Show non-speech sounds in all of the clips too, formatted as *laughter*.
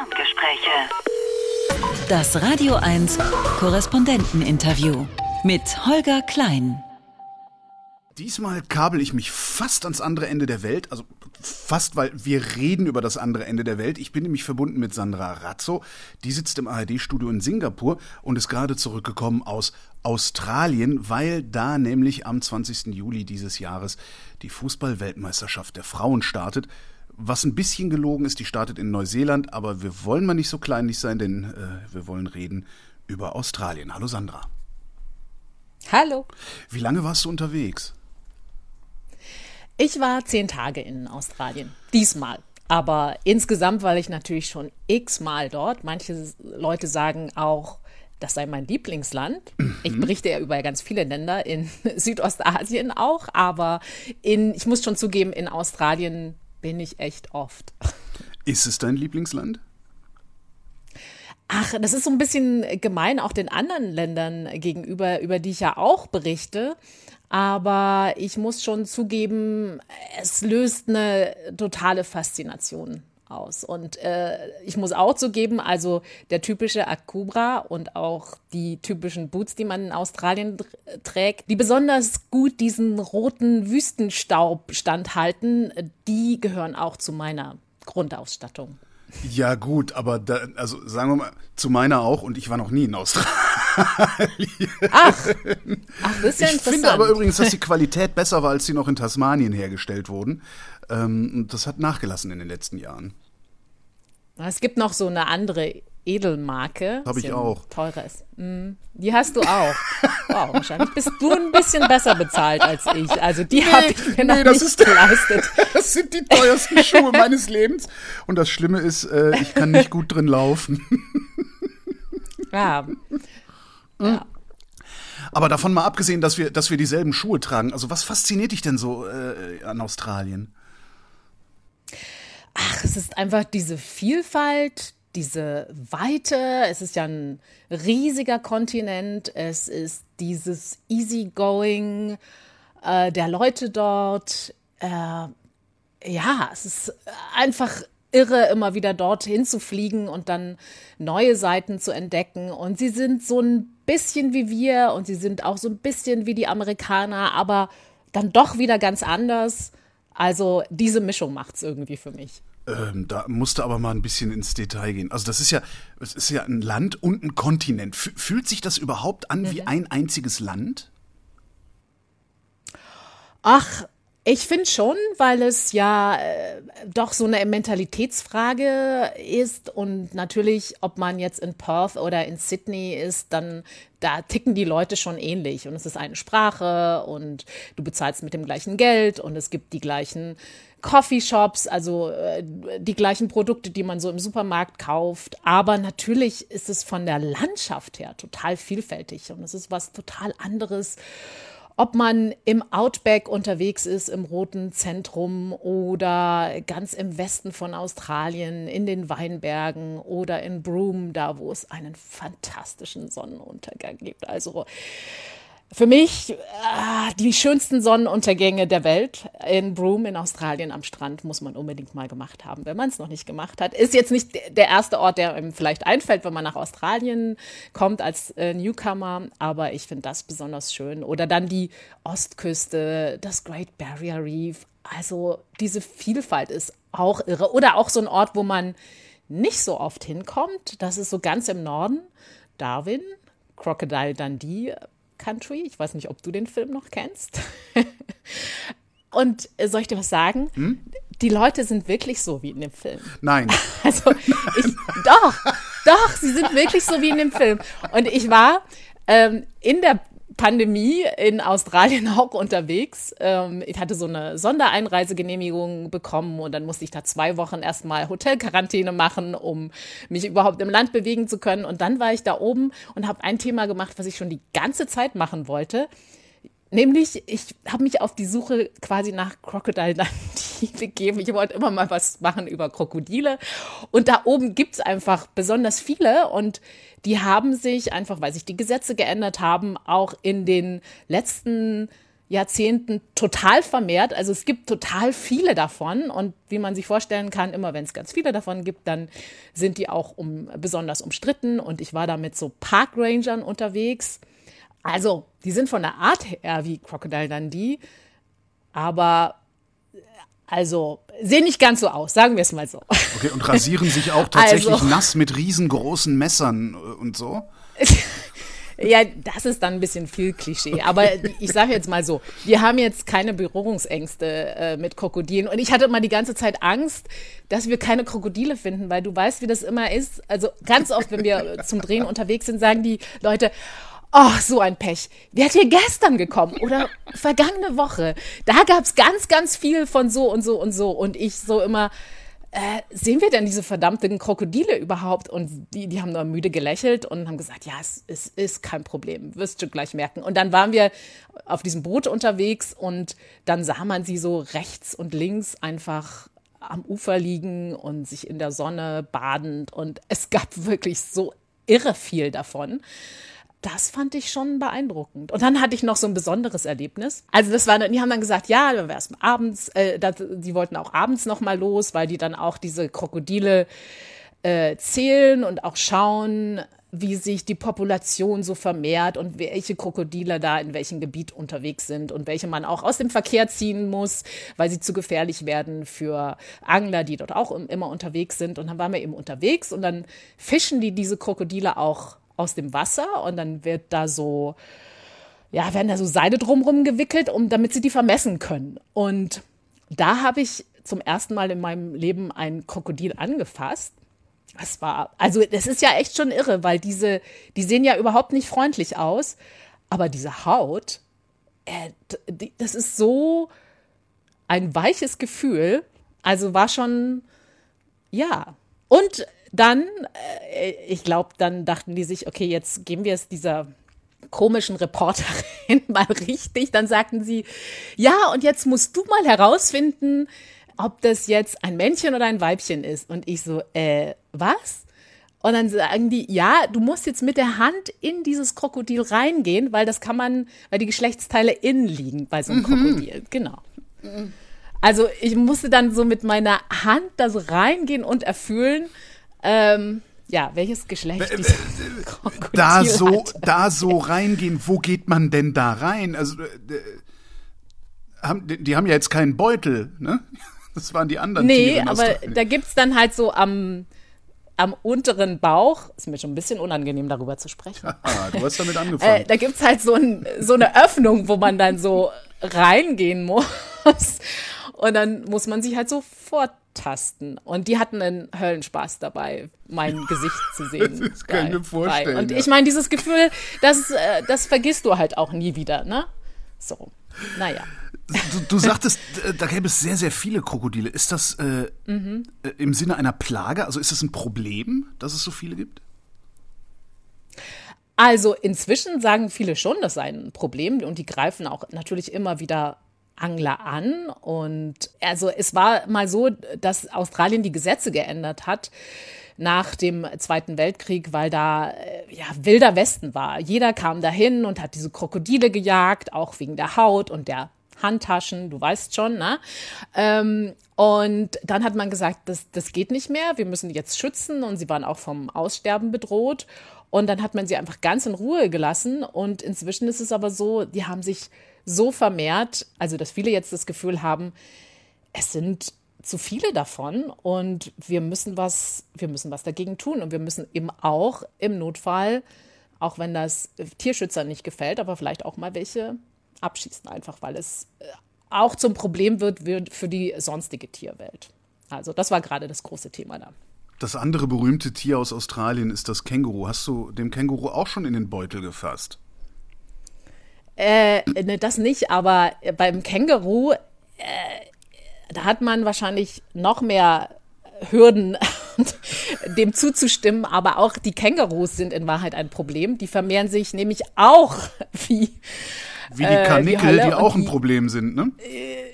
Ferngespräche. Das Radio 1 Korrespondenteninterview mit Holger Klein. Diesmal kabel ich mich fast ans andere Ende der Welt, also fast, weil wir reden über das andere Ende der Welt. Ich bin nämlich verbunden mit Sandra Razzo. Die sitzt im ARD-Studio in Singapur und ist gerade zurückgekommen aus Australien, weil da nämlich am 20. Juli dieses Jahres die Fußball-Weltmeisterschaft der Frauen startet. Was ein bisschen gelogen ist, die startet in Neuseeland, aber wir wollen mal nicht so kleinlich sein, denn äh, wir wollen reden über Australien. Hallo Sandra. Hallo. Wie lange warst du unterwegs? Ich war zehn Tage in Australien. Diesmal. Aber insgesamt, weil ich natürlich schon x-mal dort. Manche Leute sagen auch, das sei mein Lieblingsland. Mhm. Ich berichte ja über ganz viele Länder in *laughs* Südostasien auch, aber in, ich muss schon zugeben, in Australien bin ich echt oft. Ist es dein Lieblingsland? Ach, das ist so ein bisschen gemein auch den anderen Ländern gegenüber, über die ich ja auch berichte. Aber ich muss schon zugeben, es löst eine totale Faszination aus. Und äh, ich muss auch zugeben, also der typische Akubra und auch die typischen Boots, die man in Australien trägt, die besonders gut diesen roten Wüstenstaub standhalten, die gehören auch zu meiner Grundausstattung. Ja, gut, aber da, also sagen wir mal, zu meiner auch und ich war noch nie in Australien. Ach, ach das ist ja ich interessant. Ich finde aber übrigens, dass die Qualität besser war, als sie noch in Tasmanien hergestellt wurden. Ähm, und das hat nachgelassen in den letzten Jahren. Es gibt noch so eine andere Edelmarke. Habe ich auch. Teurer ist. Mm, die hast du auch. Wow, wahrscheinlich bist du ein bisschen besser bezahlt als ich. Also die nee, habe ich mir noch nee, nicht ist, geleistet. *laughs* Das sind die teuersten Schuhe meines Lebens. Und das Schlimme ist, äh, ich kann nicht gut drin laufen. Ja. Ja. Aber davon mal abgesehen, dass wir, dass wir dieselben Schuhe tragen. Also was fasziniert dich denn so äh, an Australien? Ach, es ist einfach diese Vielfalt, diese Weite. Es ist ja ein riesiger Kontinent. Es ist dieses Easygoing äh, der Leute dort. Äh, ja, es ist einfach irre, immer wieder dorthin zu fliegen und dann neue Seiten zu entdecken. Und sie sind so ein bisschen wie wir und sie sind auch so ein bisschen wie die Amerikaner, aber dann doch wieder ganz anders. Also diese Mischung macht es irgendwie für mich. Ähm, da musste aber mal ein bisschen ins Detail gehen. Also das ist ja, es ist ja ein Land und ein Kontinent. Fühlt sich das überhaupt an wie ein einziges Land? Ach, ich finde schon, weil es ja äh, doch so eine Mentalitätsfrage ist und natürlich, ob man jetzt in Perth oder in Sydney ist, dann da ticken die Leute schon ähnlich und es ist eine Sprache und du bezahlst mit dem gleichen Geld und es gibt die gleichen Coffeeshops, also äh, die gleichen Produkte, die man so im Supermarkt kauft. Aber natürlich ist es von der Landschaft her total vielfältig und es ist was total anderes ob man im Outback unterwegs ist, im roten Zentrum oder ganz im Westen von Australien, in den Weinbergen oder in Broome, da wo es einen fantastischen Sonnenuntergang gibt. Also für mich äh, die schönsten Sonnenuntergänge der Welt in Broome in Australien am Strand muss man unbedingt mal gemacht haben, wenn man es noch nicht gemacht hat. Ist jetzt nicht der erste Ort, der einem vielleicht einfällt, wenn man nach Australien kommt als äh, Newcomer, aber ich finde das besonders schön. Oder dann die Ostküste, das Great Barrier Reef. Also diese Vielfalt ist auch irre. Oder auch so ein Ort, wo man nicht so oft hinkommt. Das ist so ganz im Norden. Darwin, Crocodile Dundee Country. Ich weiß nicht, ob du den Film noch kennst. *laughs* Und äh, soll ich dir was sagen? Hm? Die Leute sind wirklich so wie in dem Film. Nein. *laughs* Also *laughs* ich, doch, doch, sie sind wirklich so wie in dem Film. Und ich war ähm, in der Pandemie in Australien *laughs* auch unterwegs. Ähm, ich hatte so eine Sondereinreisegenehmigung bekommen und dann musste ich da zwei Wochen erstmal Hotelquarantäne machen, um mich überhaupt im Land bewegen zu können. Und dann war ich da oben und habe ein Thema gemacht, was ich schon die ganze Zeit machen wollte. Nämlich, ich habe mich auf die Suche quasi nach Crocodile Dundee begeben. Ich wollte immer mal was machen über Krokodile. Und da oben gibt es einfach besonders viele. Und die haben sich einfach, weil sich die Gesetze geändert haben, auch in den letzten Jahrzehnten total vermehrt. Also es gibt total viele davon und wie man sich vorstellen kann, immer wenn es ganz viele davon gibt, dann sind die auch um, besonders umstritten und ich war da mit so Parkrangern unterwegs. Also die sind von der Art her wie Crocodile Dundee, aber also sehen nicht ganz so aus, sagen wir es mal so. Okay, und rasieren sich auch tatsächlich also, nass mit riesengroßen Messern und so? *laughs* Ja, das ist dann ein bisschen viel Klischee. Aber ich sage jetzt mal so, wir haben jetzt keine Berührungsängste äh, mit Krokodilen. Und ich hatte immer die ganze Zeit Angst, dass wir keine Krokodile finden, weil du weißt, wie das immer ist. Also ganz oft, wenn wir zum Drehen unterwegs sind, sagen die Leute, Oh, so ein Pech. Wer hat hier gestern gekommen oder vergangene Woche? Da gab's ganz, ganz viel von so und so und so. Und ich so immer, äh, sehen wir denn diese verdammten Krokodile überhaupt? Und die, die haben nur müde gelächelt und haben gesagt, ja, es, es ist kein Problem, wirst du gleich merken. Und dann waren wir auf diesem Boot unterwegs und dann sah man sie so rechts und links einfach am Ufer liegen und sich in der Sonne badend und es gab wirklich so irre viel davon das fand ich schon beeindruckend. Und dann hatte ich noch so ein besonderes Erlebnis. Also das war, die haben dann gesagt, ja, dann wäre es abends, äh, das, die wollten auch abends noch mal los, weil die dann auch diese Krokodile äh, zählen und auch schauen, wie sich die Population so vermehrt und welche Krokodile da in welchem Gebiet unterwegs sind und welche man auch aus dem Verkehr ziehen muss, weil sie zu gefährlich werden für Angler, die dort auch immer unterwegs sind. Und dann waren wir eben unterwegs und dann fischen die diese Krokodile auch aus dem Wasser und dann wird da so, ja, werden da so Seide drumherum gewickelt, um, damit sie die vermessen können. Und da habe ich zum ersten Mal in meinem Leben ein Krokodil angefasst. Das war, also das ist ja echt schon irre, weil diese, die sehen ja überhaupt nicht freundlich aus, aber diese Haut, äh, das ist so ein weiches Gefühl. Also war schon, ja. Und dann, äh, ich glaube, dann dachten die sich, okay, jetzt geben wir es dieser komischen Reporterin *laughs* mal richtig. Dann sagten sie, ja, und jetzt musst du mal herausfinden, ob das jetzt ein Männchen oder ein Weibchen ist. Und ich so, äh, was? Und dann sagen die, ja, du musst jetzt mit der Hand in dieses Krokodil reingehen, weil das kann man, weil die Geschlechtsteile innen liegen bei so einem mhm. Krokodil. Genau. Also ich musste dann so mit meiner Hand das reingehen und erfüllen ähm, ja, welches Geschlecht *laughs* dieses Krokodil da so, hat. da so reingehen, wo geht man denn da rein? Also, äh, haben, die haben ja jetzt keinen Beutel, ne? *laughs* Das waren die anderen nee, Tiere. Nee, aber da gibt's dann halt so am, am unteren Bauch, ist mir schon ein bisschen unangenehm, darüber zu sprechen. *laughs* Ah, du hast damit angefangen. äh, da gibt's halt so, ein, so eine Öffnung, wo man dann so reingehen muss. Und dann muss man sich halt so fort abtasten. Und die hatten einen Höllenspaß dabei, mein *laughs* Gesicht zu sehen. das kann ich mir vorstellen. Und ich meine, dieses Gefühl, das, äh, das vergisst du halt auch nie wieder, ne? So, naja. Du, du sagtest, äh, da gäbe es sehr, sehr viele Krokodile. Ist das äh, mhm. Äh, im Sinne einer Plage? Also ist das ein Problem, dass es so viele gibt? Also inzwischen sagen viele schon, das sei ein Problem und die greifen auch natürlich immer wieder Angler an. Und also es war mal so, dass Australien die Gesetze geändert hat nach dem Zweiten Weltkrieg, weil da äh, ja wilder Westen war. Jeder kam dahin und hat diese Krokodile gejagt, auch wegen der Haut und der Handtaschen, du weißt schon, ne? Ähm, und dann hat man gesagt, das, das geht nicht mehr, wir müssen jetzt schützen und sie waren auch vom Aussterben bedroht. Und dann hat man sie einfach ganz in Ruhe gelassen. Und inzwischen ist es aber so, die haben sich so vermehrt, also dass viele jetzt das Gefühl haben, es sind zu viele davon und wir müssen was, wir müssen was dagegen tun und wir müssen eben auch im Notfall, auch wenn das Tierschützern nicht gefällt, aber vielleicht auch mal welche abschießen, einfach weil es äh, auch zum Problem wird, wird für die sonstige Tierwelt. Also das war gerade das große Thema da. Das andere berühmte Tier aus Australien ist das Känguru. Hast du dem Känguru auch schon in den Beutel gefasst? Äh, ne, das nicht, aber beim Känguru, äh, da hat man wahrscheinlich noch mehr Hürden, *laughs* dem zuzustimmen, aber auch die Kängurus sind in Wahrheit ein Problem. Die vermehren sich nämlich auch *laughs* wie. Wie die Karnickel, äh, die, die auch ein Problem sind, ne? Äh,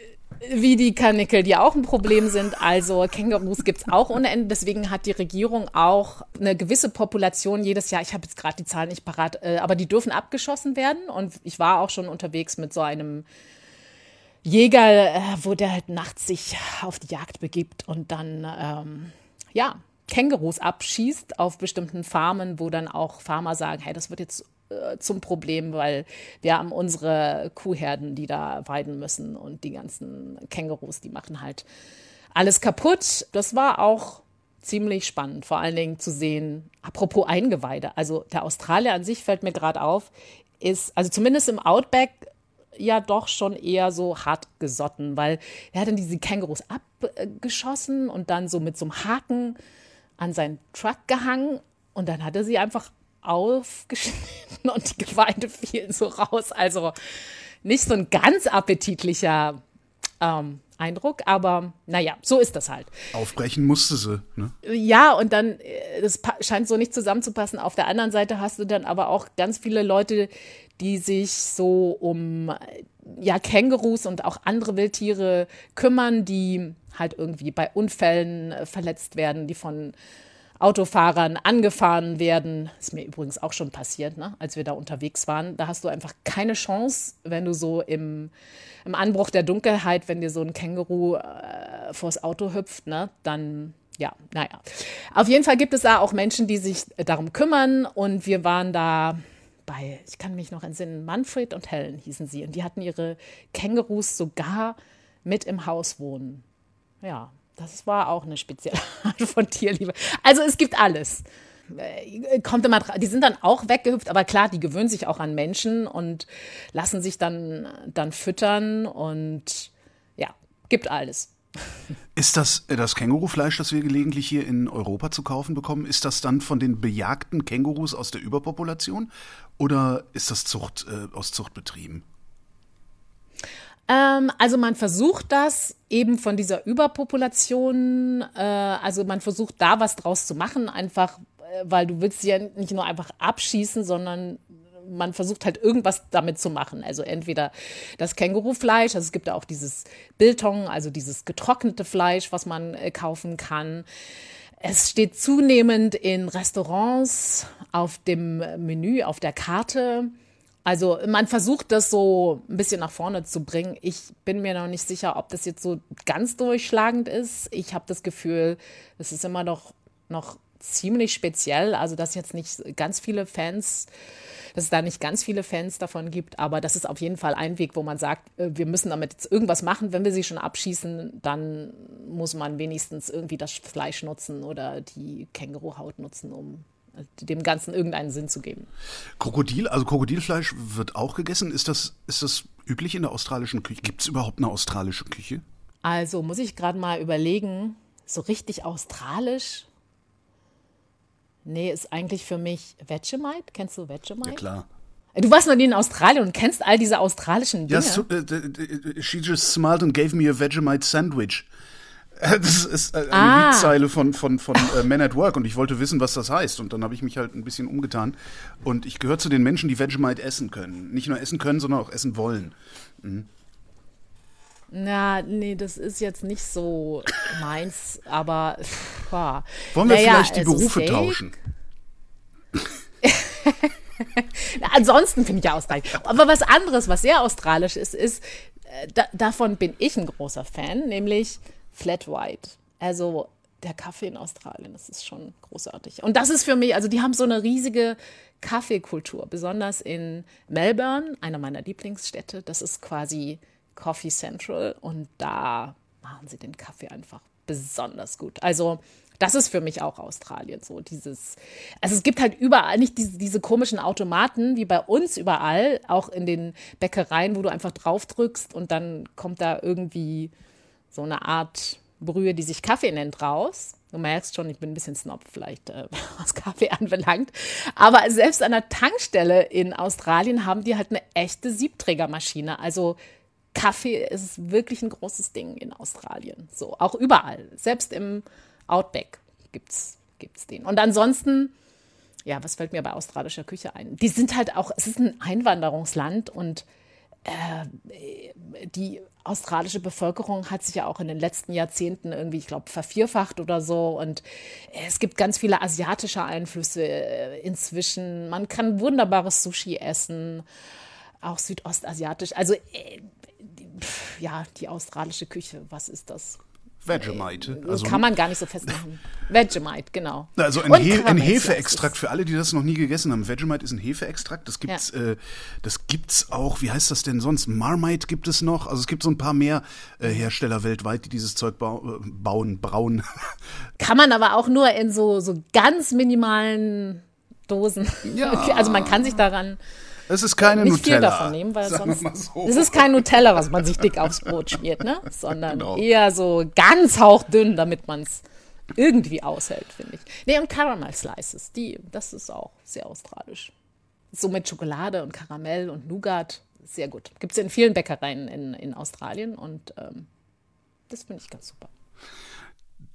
wie die Karnickel, die auch ein Problem sind. Also Kängurus gibt es auch ohne Ende. Deswegen hat die Regierung auch eine gewisse Population jedes Jahr, ich habe jetzt gerade die Zahl nicht parat, äh, aber die dürfen abgeschossen werden. Und ich war auch schon unterwegs mit so einem Jäger, äh, wo der halt nachts sich auf die Jagd begibt und dann, ähm, ja, Kängurus abschießt auf bestimmten Farmen, wo dann auch Farmer sagen, hey, das wird jetzt äh, zum Problem, weil wir haben unsere Kuhherden, die da weiden müssen und die ganzen Kängurus, die machen halt alles kaputt. Das war auch ziemlich spannend, vor allen Dingen zu sehen, apropos Eingeweide. Also der Australier an sich fällt mir gerade auf, ist, also zumindest im Outback, ja doch schon eher so hart gesotten, weil er hat dann diese Kängurus abgeschossen und dann so mit so einem Haken an seinen Truck gehangen und dann hat er sie einfach aufgeschnitten und die Geweide fielen so raus. Also nicht so ein ganz appetitlicher ähm, Eindruck, aber naja, so ist das halt. Aufbrechen musste sie. Ne? Ja, und dann, äh, das scheint so nicht zusammenzupassen. Auf der anderen Seite hast du dann aber auch ganz viele Leute, die sich so um ja, Kängurus und auch andere Wildtiere kümmern, die halt irgendwie bei Unfällen äh, verletzt werden, die von Autofahrern angefahren werden. Ist mir übrigens auch schon passiert, ne? als wir da unterwegs waren. Da hast du einfach keine Chance, wenn du so im, im Anbruch der Dunkelheit, wenn dir so ein Känguru äh, vors Auto hüpft, ne? dann ja, naja. Auf jeden Fall gibt es da auch Menschen, die sich darum kümmern und wir waren da bei, ich kann mich noch entsinnen, Manfred und Helen hießen sie und die hatten ihre Kängurus sogar mit im Haus wohnen. Ja, das war auch eine spezielle *laughs* Art von Tierliebe. Also es gibt alles. Äh, kommt immer die sind dann auch weggehüpft, aber klar, die gewöhnen sich auch an Menschen und lassen sich dann, dann füttern und ja, gibt alles. Ist das äh, das Kängurufleisch, das wir gelegentlich hier in Europa zu kaufen bekommen, ist das dann von den bejagten Kängurus aus der Überpopulation oder ist das Zucht, äh, aus Zuchtbetrieben? Ähm, also man versucht das eben von dieser Überpopulation, äh, also man versucht da was draus zu machen, einfach äh, weil du willst ja nicht nur einfach abschießen, sondern man versucht halt irgendwas damit zu machen. Also entweder das Kängurufleisch, also es gibt ja auch dieses Biltong, also dieses getrocknete Fleisch, was man äh, kaufen kann. Es steht zunehmend in Restaurants auf dem Menü, auf der Karte also man versucht das so ein bisschen nach vorne zu bringen. Ich bin mir noch nicht sicher, ob das jetzt so ganz durchschlagend ist. Ich habe das Gefühl, es ist immer noch, noch ziemlich speziell. Also dass jetzt nicht ganz viele Fans, dass es da nicht ganz viele Fans davon gibt, aber das ist auf jeden Fall ein Weg, wo man sagt, äh, wir müssen damit jetzt irgendwas machen. Wenn wir sie schon abschießen, dann muss man wenigstens irgendwie das Fleisch nutzen oder die Känguruhaut nutzen, um dem Ganzen irgendeinen Sinn zu geben. Krokodil, also Krokodilfleisch wird auch gegessen. Ist das, ist das üblich in der australischen Küche? Gibt es überhaupt eine australische Küche? Also muss ich gerade mal überlegen, so richtig australisch? Nee, ist eigentlich für mich Vegemite. Kennst du Vegemite? Ja, klar. Du warst noch nie in Australien und kennst all diese australischen Dinge. Ja, so, uh, she just smiled and gave me a Vegemite sandwich. *laughs* Das ist eine ah. Liedzeile von, von, von äh, Men at Work und ich wollte wissen, was das heißt. Und dann habe ich mich halt ein bisschen umgetan. Und ich gehöre zu den Menschen, die Vegemite essen können. Nicht nur essen können, sondern auch essen wollen. Mhm. Na, nee, das ist jetzt nicht so meins, aber. Boah. Wollen wir naja, vielleicht die also Berufe Steak? tauschen? *laughs* Ansonsten finde ich ja Australien. Aber was anderes, was sehr australisch ist, ist, äh, da, davon bin ich ein großer Fan, nämlich Flat White. Also der Kaffee in Australien, das ist schon großartig. Und das ist für mich, also die haben so eine riesige Kaffeekultur, besonders in Melbourne, einer meiner Lieblingsstädte. Das ist quasi Coffee Central und da machen sie den Kaffee einfach besonders gut. Also das ist für mich auch Australien so. Dieses, also es gibt halt überall nicht diese, diese komischen Automaten wie bei uns überall, auch in den Bäckereien, wo du einfach drauf drückst und dann kommt da irgendwie so eine Art Brühe, die sich Kaffee nennt, raus. Du merkst schon, ich bin ein bisschen snob vielleicht, äh, *laughs* was Kaffee anbelangt. Aber selbst an der Tankstelle in Australien haben die halt eine echte Siebträgermaschine. Also Kaffee ist wirklich ein großes Ding in Australien. So, auch überall. Selbst im Outback gibt's, gibt's den. Und ansonsten, ja, was fällt mir bei australischer Küche ein? Die sind halt auch, es ist ein Einwanderungsland und die australische Bevölkerung hat sich ja auch in den letzten Jahrzehnten irgendwie, ich glaube, vervierfacht oder so. Und es gibt ganz viele asiatische Einflüsse äh, inzwischen. Man kann wunderbares Sushi essen, auch südostasiatisch. Also äh, ja, die australische Küche, was ist das? Vegemite. Also, kann man gar nicht so festmachen. *laughs* Vegemite, genau. Also ein, He ein Hefeextrakt für alle, die das noch nie gegessen haben. Vegemite ist ein Hefeextrakt. Das gibt's, ja. äh, das gibt's auch. Wie heißt das denn sonst? Marmite gibt es noch. Also es gibt so ein paar mehr äh, Hersteller weltweit, die dieses Zeug bau äh, bauen, brauen. *laughs* Kann man aber auch nur in so so ganz minimalen Dosen. Ja. *laughs* Also man kann sich daran es ist keine nicht Nutella. viel davon nehmen, weil sonst. So. Es ist kein Nutella, was man sich dick aufs Brot schmiert, ne? *laughs* Sondern genau. eher so ganz hauchdünn, damit man es irgendwie aushält, finde ich. Nee, und Caramel Slices, die, das ist auch sehr australisch. So mit Schokolade und Karamell und Nougat, sehr gut. Gibt es in vielen Bäckereien in, in Australien und ähm, das finde ich ganz super.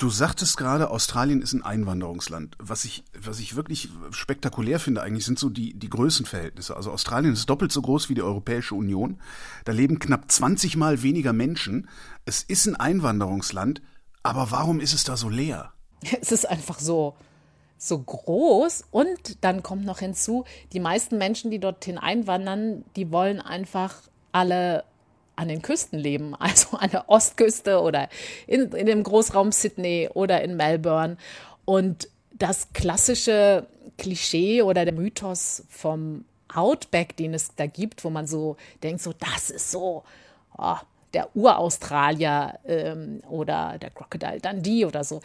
Du sagtest gerade, Australien ist ein Einwanderungsland. Was ich, was ich wirklich spektakulär finde eigentlich, sind so die, die Größenverhältnisse. Also Australien ist doppelt so groß wie die Europäische Union. Da leben knapp 20 Mal weniger Menschen. Es ist ein Einwanderungsland. Aber warum ist es da so leer? *laughs* Es ist einfach so, so groß. Und dann kommt noch hinzu, die meisten Menschen, die dorthin einwandern, die wollen einfach alle an den Küsten leben, *laughs* also an der Ostküste oder in, in dem Großraum Sydney oder in Melbourne. Und das klassische Klischee oder der Mythos vom Outback, den es da gibt, wo man so denkt, so das ist so oh, der Uraustralier ähm, oder der Crocodile Dundee oder so,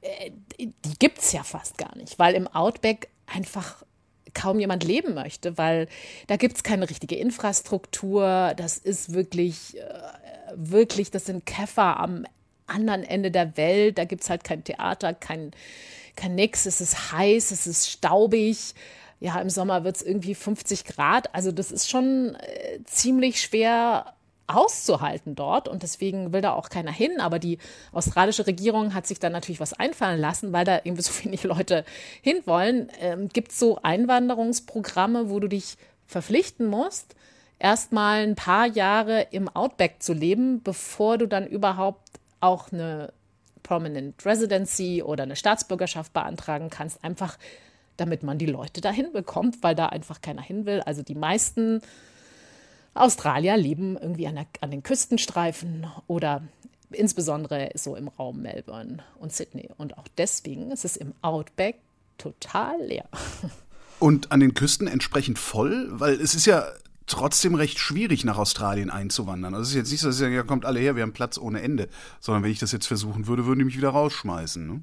äh, die gibt es ja fast gar nicht, weil im Outback einfach kaum jemand leben möchte, weil da gibt es keine richtige Infrastruktur. Das ist wirklich, äh, wirklich, das sind Käfer am anderen Ende der Welt. Da gibt es halt kein Theater, kein, kein Nix. Es ist heiß, es ist staubig. Ja, im Sommer wird es irgendwie 50 Grad. Also das ist schon äh, ziemlich schwer auszuhalten dort und deswegen will da auch keiner hin. Aber die australische Regierung hat sich dann natürlich was einfallen lassen, weil da irgendwie *laughs* so wenig Leute hinwollen. Ähm, Gibt es so Einwanderungsprogramme, wo du dich verpflichten musst, erstmal ein paar Jahre im Outback zu leben, bevor du dann überhaupt auch eine Prominent Residency oder eine Staatsbürgerschaft beantragen kannst, einfach damit man die Leute dahin bekommt, weil da einfach keiner hin will. Also die meisten Australier leben irgendwie an, der, an den Küstenstreifen oder insbesondere so im Raum Melbourne und Sydney. Und auch deswegen ist es im Outback total leer. Und an den Küsten entsprechend voll, weil es ist ja trotzdem recht schwierig, nach Australien einzuwandern. Also es ist jetzt nicht so, dass ja, kommt alle her, wir haben Platz ohne Ende. Sondern wenn ich das jetzt versuchen würde, würden die mich wieder rausschmeißen. Ne?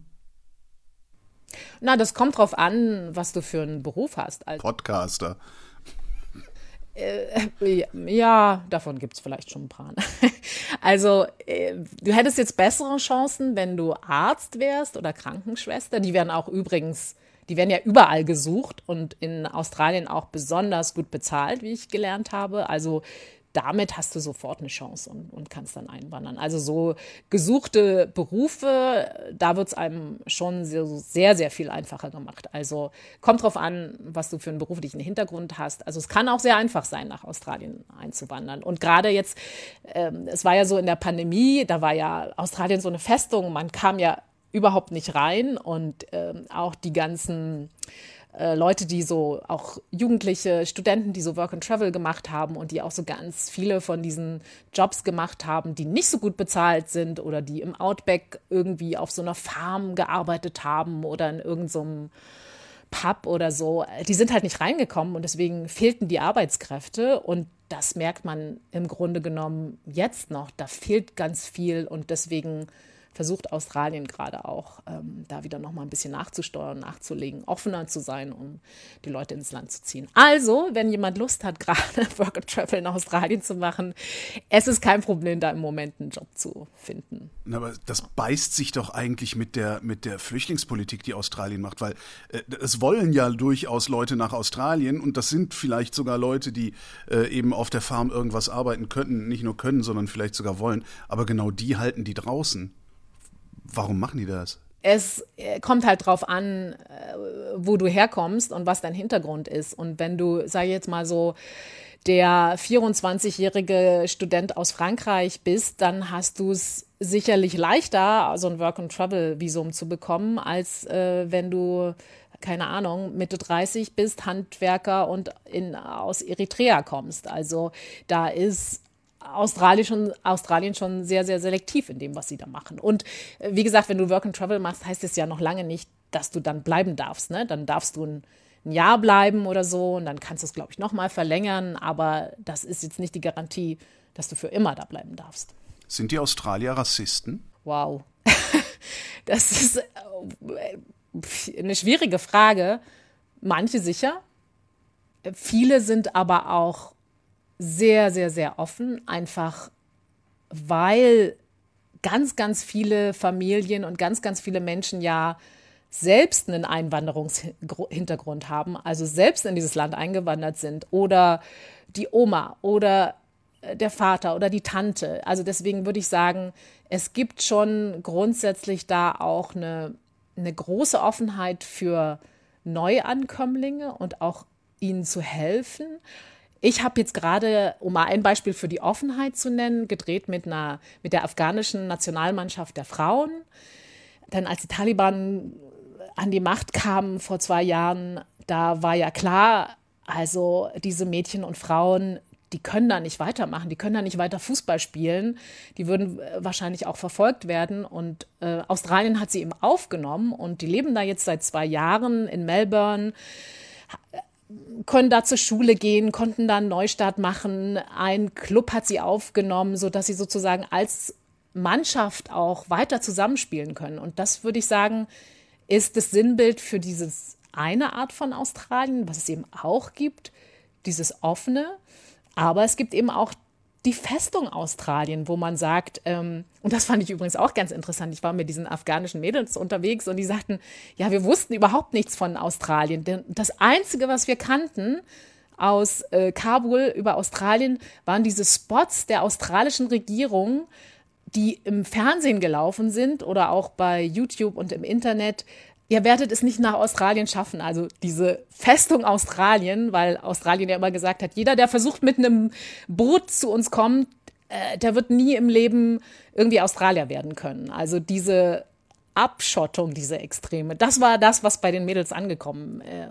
Na, das kommt drauf an, was du für einen Beruf hast. Also Podcaster. Äh, ja, davon gibt es vielleicht schon ein paar. *laughs* Also, äh, du hättest jetzt bessere Chancen, wenn du Arzt wärst oder Krankenschwester. Die werden auch übrigens, die werden ja überall gesucht und in Australien auch besonders gut bezahlt, wie ich gelernt habe. Also damit hast du sofort eine Chance und, und kannst dann einwandern. Also so gesuchte Berufe, da wird es einem schon sehr, sehr, viel einfacher gemacht. Also kommt drauf an, was du für einen beruflichen Hintergrund hast. Also es kann auch sehr einfach sein, nach Australien einzuwandern. Und gerade jetzt, ähm, es war ja so in der Pandemie, da war ja Australien so eine Festung, man kam ja überhaupt nicht rein und ähm, auch die ganzen äh, Leute, die so auch Jugendliche, Studenten, die so Work and Travel gemacht haben und die auch so ganz viele von diesen Jobs gemacht haben, die nicht so gut bezahlt sind oder die im Outback irgendwie auf so einer Farm gearbeitet haben oder in irgendeinem so Pub oder so, die sind halt nicht reingekommen und deswegen fehlten die Arbeitskräfte und das merkt man im Grunde genommen jetzt noch. Da fehlt ganz viel und deswegen versucht Australien gerade auch, ähm, da wieder noch mal ein bisschen nachzusteuern, nachzulegen, offener zu sein, um die Leute ins Land zu ziehen. Also, wenn jemand Lust hat, *laughs* gerade Work and Travel in Australien zu machen, es ist kein Problem, da im Moment einen Job zu finden. Aber das beißt sich doch eigentlich mit der, mit der Flüchtlingspolitik, die Australien macht, weil äh, es wollen ja durchaus Leute nach Australien und das sind vielleicht sogar Leute, die äh, eben auf der Farm irgendwas arbeiten könnten, nicht nur können, sondern vielleicht sogar wollen, aber genau die halten die draußen. Warum machen die das? Es äh, kommt halt drauf an, äh, wo du herkommst und was dein Hintergrund ist. Und wenn du, sag ich jetzt mal so, der 24-jährige Student aus Frankreich bist, dann hast du es sicherlich leichter, so ein Work-and-Travel-Visum zu bekommen, als äh, wenn du, keine Ahnung, Mitte 30 bist, Handwerker und in, aus Eritrea kommst. Also da ist Australien schon, Australien schon sehr, sehr selektiv in dem, was sie da machen. Und äh, wie gesagt, wenn du Work and Travel machst, heißt es ja noch lange nicht, dass du dann bleiben darfst. Ne? Dann darfst du ein, ein Jahr bleiben oder so und dann kannst du es, glaube ich, nochmal verlängern. Aber das ist jetzt nicht die Garantie, dass du für immer da bleiben darfst. Sind die Australier Rassisten? Wow. *laughs* das ist äh, eine schwierige Frage. Manche sicher. Viele sind aber auch sehr, sehr, sehr offen, einfach weil ganz, ganz viele Familien und ganz, ganz viele Menschen ja selbst einen Einwanderungshintergrund haben, also selbst in dieses Land eingewandert sind oder die Oma oder der Vater oder die Tante. Also deswegen würde ich sagen, es gibt schon grundsätzlich da auch eine, eine große Offenheit für Neuankömmlinge und auch ihnen zu helfen. Ich habe jetzt gerade, um mal ein Beispiel für die Offenheit zu nennen, gedreht mit, einer, mit der afghanischen Nationalmannschaft der Frauen. Denn als die Taliban an die Macht kamen vor zwei Jahren, da war ja klar, also diese Mädchen und Frauen, die können da nicht weitermachen, die können da nicht weiter Fußball spielen, die würden äh, wahrscheinlich auch verfolgt werden. Und äh, Australien hat sie eben aufgenommen und die leben da jetzt seit zwei Jahren in Melbourne können da zur Schule gehen, konnten da einen Neustart machen. Ein Club hat sie aufgenommen, sodass sie sozusagen als Mannschaft auch weiter zusammenspielen können. Und das würde ich sagen, ist das Sinnbild für dieses eine Art von Australien, was es eben auch gibt, dieses offene. Aber es gibt eben auch die Festung Australien, wo man sagt, ähm, und das fand ich übrigens auch ganz interessant, ich war mit diesen afghanischen Mädels unterwegs und die sagten, ja, wir wussten überhaupt nichts von Australien. Denn das Einzige, was wir kannten aus äh, Kabul über Australien, waren diese Spots der australischen Regierung, die im Fernsehen gelaufen sind oder auch bei YouTube und im Internet, ihr werdet es nicht nach Australien schaffen. Also diese Festung Australien, weil Australien ja immer gesagt hat, jeder, der versucht mit einem Boot zu uns kommt, äh, der wird nie im Leben irgendwie Australier werden können. Also diese Abschottung, diese Extreme, das war das, was bei den Mädels angekommen äh,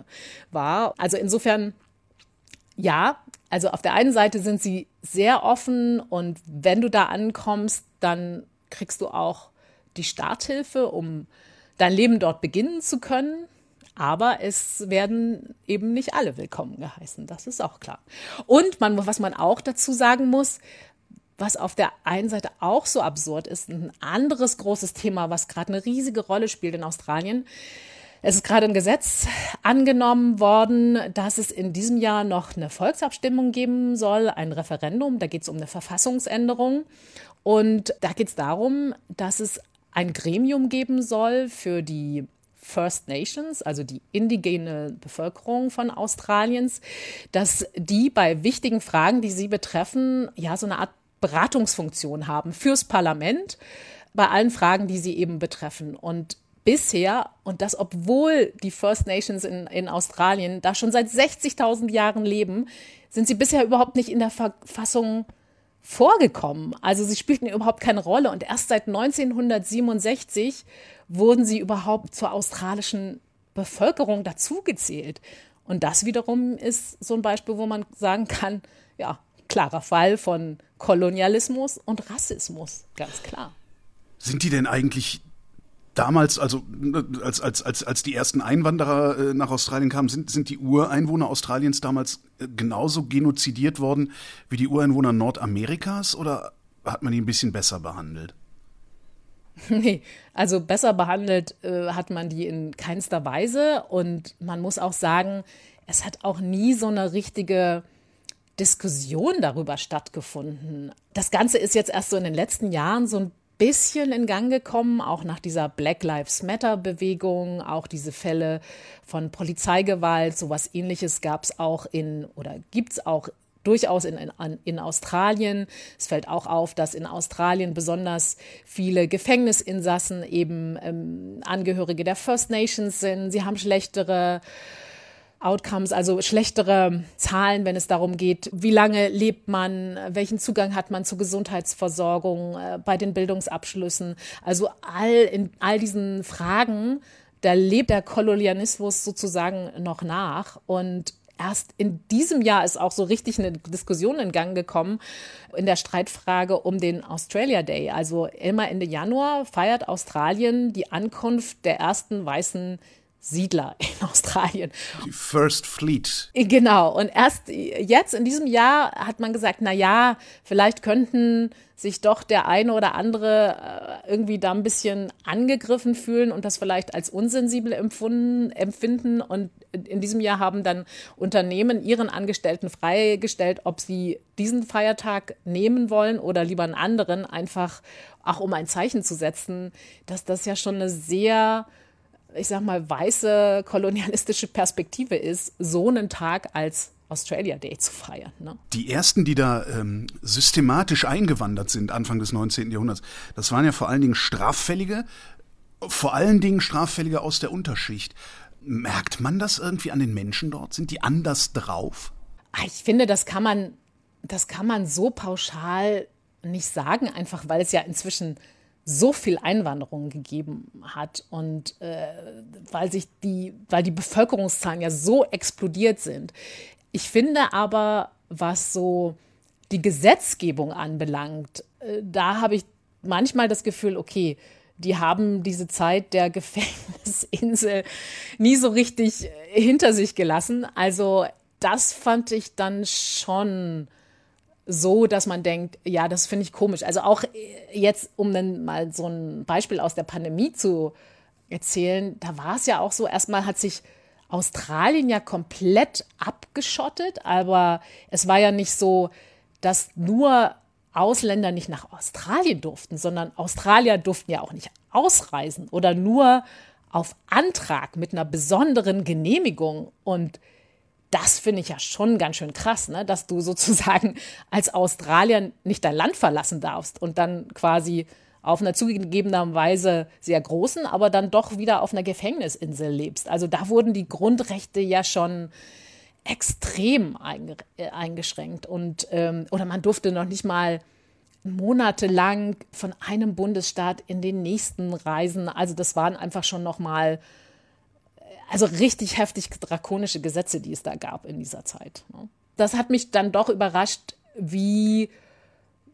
war. Also insofern, ja, also auf der einen Seite sind sie sehr offen und wenn du da ankommst, dann kriegst du auch die Starthilfe, um dein Leben dort beginnen zu können. Aber es werden eben nicht alle willkommen geheißen. Das ist auch klar. Und man, was man auch dazu sagen muss, was auf der einen Seite auch so absurd ist, ein anderes großes Thema, was gerade eine riesige Rolle spielt in Australien. Es ist gerade ein Gesetz angenommen worden, dass es in diesem Jahr noch eine Volksabstimmung geben soll, ein Referendum. Da geht es um eine Verfassungsänderung. Und da geht es darum, dass es ein Gremium geben soll für die First Nations, also die indigene Bevölkerung von Australiens, dass die bei wichtigen Fragen, die sie betreffen, ja so eine Art Beratungsfunktion haben fürs Parlament bei allen Fragen, die sie eben betreffen. Und bisher, und das obwohl die First Nations in, in Australien da schon seit 60.000 Jahren leben, sind sie bisher überhaupt nicht in der Verfassung vorgekommen. Also sie spielten überhaupt keine Rolle und erst seit 1967 wurden sie überhaupt zur australischen Bevölkerung dazugezählt. Und das wiederum ist so ein Beispiel, wo man sagen kann, ja, klarer Fall von Kolonialismus und Rassismus, ganz klar. Sind die denn eigentlich damals, also als, als, als, als die ersten Einwanderer äh, nach Australien kamen, sind, sind die Ureinwohner Australiens damals äh, genauso genozidiert worden wie die Ureinwohner Nordamerikas oder hat man die ein bisschen besser behandelt? *laughs* Nee, also besser behandelt äh, hat man die in keinster Weise und man muss auch sagen, es hat auch nie so eine richtige Diskussion darüber stattgefunden. Das Ganze ist jetzt erst so in den letzten Jahren so ein bisschen in Gang gekommen, auch nach dieser Black Lives Matter Bewegung, auch diese Fälle von Polizeigewalt, sowas ähnliches gab es auch in oder gibt es auch durchaus in, in, in Australien. Es fällt auch auf, dass in Australien besonders viele Gefängnisinsassen eben ähm, Angehörige der First Nations sind. Sie haben schlechtere Outcomes, also schlechtere Zahlen, wenn es darum geht, wie lange lebt man, welchen Zugang hat man zur Gesundheitsversorgung, äh, bei den Bildungsabschlüssen. Also all in all diesen Fragen, da lebt der Kolonialismus sozusagen noch nach. Und erst in diesem Jahr ist auch so richtig eine Diskussion in Gang gekommen in der Streitfrage um den Australia Day. Also immer Ende Januar feiert Australien die Ankunft der ersten weißen Siedler in *laughs* Australien. Die First Fleet. Genau. Und erst jetzt in diesem Jahr hat man gesagt, na ja, vielleicht könnten sich doch der eine oder andere äh, irgendwie da ein bisschen angegriffen fühlen und das vielleicht als unsensibel empfunden, empfinden. Und in diesem Jahr haben dann Unternehmen ihren Angestellten freigestellt, ob sie diesen Feiertag nehmen wollen oder lieber einen anderen, einfach auch um ein Zeichen zu setzen, dass das ja schon eine sehr ich sag mal, weiße kolonialistische Perspektive ist, so einen Tag als Australia Day zu feiern. Ne? Die ersten, die da ähm, systematisch eingewandert sind, Anfang des 19. Jahrhunderts, das waren ja vor allen Dingen Straffällige, vor allen Dingen Straffällige aus der Unterschicht. Merkt man das irgendwie an den Menschen dort? Sind die anders drauf? Ah, ich finde, das kann man, das kann man so pauschal nicht sagen, einfach weil es ja inzwischen so viel Einwanderung gegeben hat und äh, weil sich die, weil die Bevölkerungszahlen ja so explodiert sind. Ich finde aber, was so die Gesetzgebung anbelangt, äh, da habe ich manchmal das Gefühl, okay, die haben diese Zeit der *laughs* Gefängnisinsel nie so richtig äh, hinter sich gelassen. Also das fand ich dann schon so, dass man denkt, ja, das finde ich komisch. Also auch äh, jetzt, um dann mal so ein Beispiel aus der Pandemie zu erzählen, da war es ja auch so, erstmal hat sich Australien ja komplett abgeschottet, aber es war ja nicht so, dass nur Ausländer nicht nach Australien durften, sondern Australier durften ja auch nicht ausreisen oder nur auf Antrag mit einer besonderen Genehmigung und das finde ich ja schon ganz schön krass, ne? dass du sozusagen *laughs* als Australier nicht dein Land verlassen darfst und dann quasi auf einer zugegebener Weise sehr großen, aber dann doch wieder auf einer Gefängnisinsel lebst. Also da wurden die Grundrechte ja schon extrem äh, eingeschränkt und ähm, oder man durfte noch nicht mal monatelang von einem Bundesstaat in den nächsten reisen. Also das waren einfach schon noch mal also richtig heftig drakonische Gesetze, die es da gab in dieser Zeit. Ne? Das hat mich dann doch überrascht, wie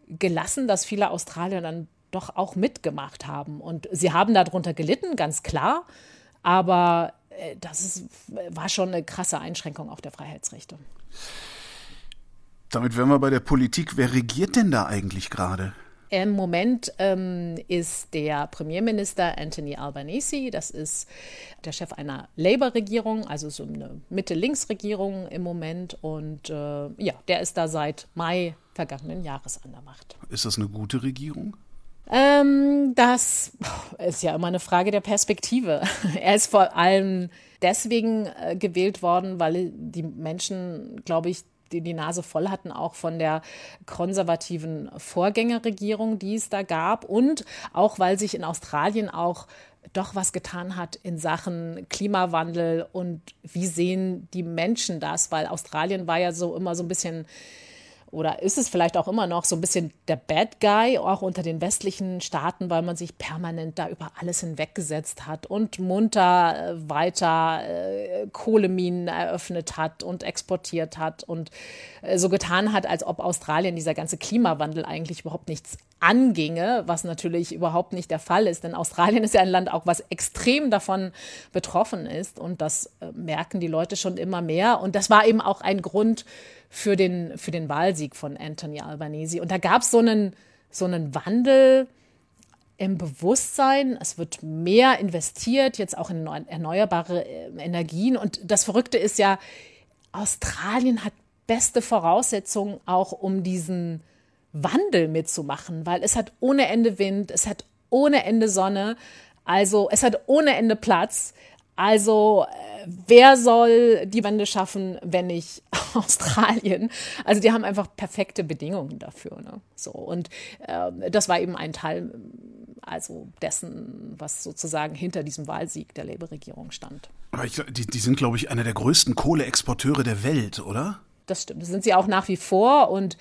gelassen das viele Australier dann doch auch mitgemacht haben. Und sie haben darunter gelitten, ganz klar. Aber äh, das ist, war schon eine krasse Einschränkung auch der Freiheitsrechte. Damit wären wir bei der Politik. Wer regiert denn da eigentlich gerade? Im Moment ähm, ist der Premierminister Anthony Albanese, das ist der Chef einer Labour-Regierung, also so eine Mitte-Links-Regierung im Moment. Und äh, ja, der ist da seit Mai vergangenen Jahres an der Macht. Ist das eine gute Regierung? Ähm, das ist ja immer eine Frage der Perspektive. *laughs* Er ist vor allem deswegen äh, gewählt worden, weil die Menschen, glaube ich, die die Nase voll hatten, auch von der konservativen Vorgängerregierung, die es da gab. Und auch weil sich in Australien auch doch was getan hat in Sachen Klimawandel und wie sehen die Menschen das, weil Australien war ja so immer so ein bisschen oder ist es vielleicht auch immer noch so ein bisschen der Bad Guy, auch unter den westlichen Staaten, weil man sich permanent da über alles hinweggesetzt hat und munter äh, weiter äh, Kohleminen eröffnet hat und exportiert hat und äh, so getan hat, als ob Australien dieser ganze Klimawandel eigentlich überhaupt nichts anginge, was natürlich überhaupt nicht der Fall ist. Denn Australien ist ja ein Land auch, was extrem davon betroffen ist und das äh, merken die Leute schon immer mehr. Und das war eben auch ein Grund, für den, für den Wahlsieg von Anthony Albanese. Und da gab es so einen, so einen Wandel im Bewusstsein. Es wird mehr investiert, jetzt auch in erneuerbare äh, Energien. Und das Verrückte ist ja, Australien hat beste Voraussetzungen auch, um diesen Wandel mitzumachen, weil es hat ohne Ende Wind, es hat ohne Ende Sonne, also es hat ohne Ende Platz. Also äh, wer soll die Wende schaffen, wenn nicht *laughs* Australien? Also die haben einfach perfekte Bedingungen dafür. Ne? So und äh, das war eben ein Teil also dessen, was sozusagen hinter diesem Wahlsieg der Labour-Regierung stand. Aber ich, die, die sind, glaube ich, einer der größten Kohleexporteure der Welt, oder? Das stimmt. Das sind sie auch nach wie vor und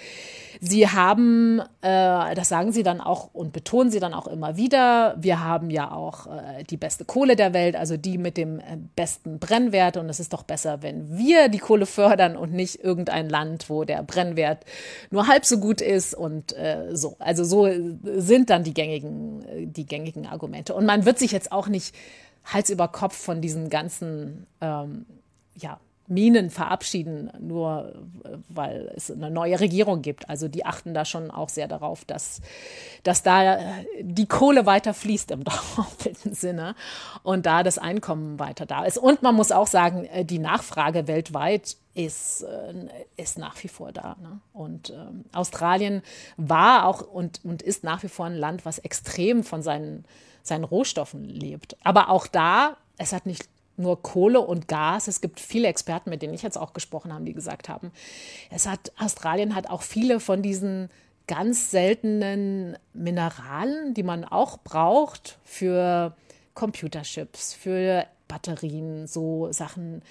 sie haben, äh, das sagen sie dann auch und betonen sie dann auch immer wieder, wir haben ja auch äh, die beste Kohle der Welt, also die mit dem äh, besten Brennwert und es ist doch besser, wenn wir die Kohle fördern und nicht irgendein Land, wo der Brennwert nur halb so gut ist und äh, so. Also so sind dann die gängigen, äh, die gängigen Argumente. Und man wird sich jetzt auch nicht Hals über Kopf von diesen ganzen, ähm, ja, Minen verabschieden, nur weil es eine neue Regierung gibt. Also die achten da schon auch sehr darauf, dass, dass da die Kohle weiter fließt im *laughs* doppelten Sinne und da das Einkommen weiter da ist. Und man muss auch sagen, äh, die Nachfrage weltweit ist, äh, ist nach wie vor da. Ne? Und ähm, Australien war auch und, und ist nach wie vor ein Land, was extrem von seinen, seinen Rohstoffen lebt. Aber auch da, es hat nicht nur Kohle und Gas. Es gibt viele Experten, mit denen ich jetzt auch gesprochen habe, die gesagt haben, es hat, Australien hat auch viele von diesen ganz seltenen Mineralen, die man auch braucht für Computerchips, für Batterien, so Sachen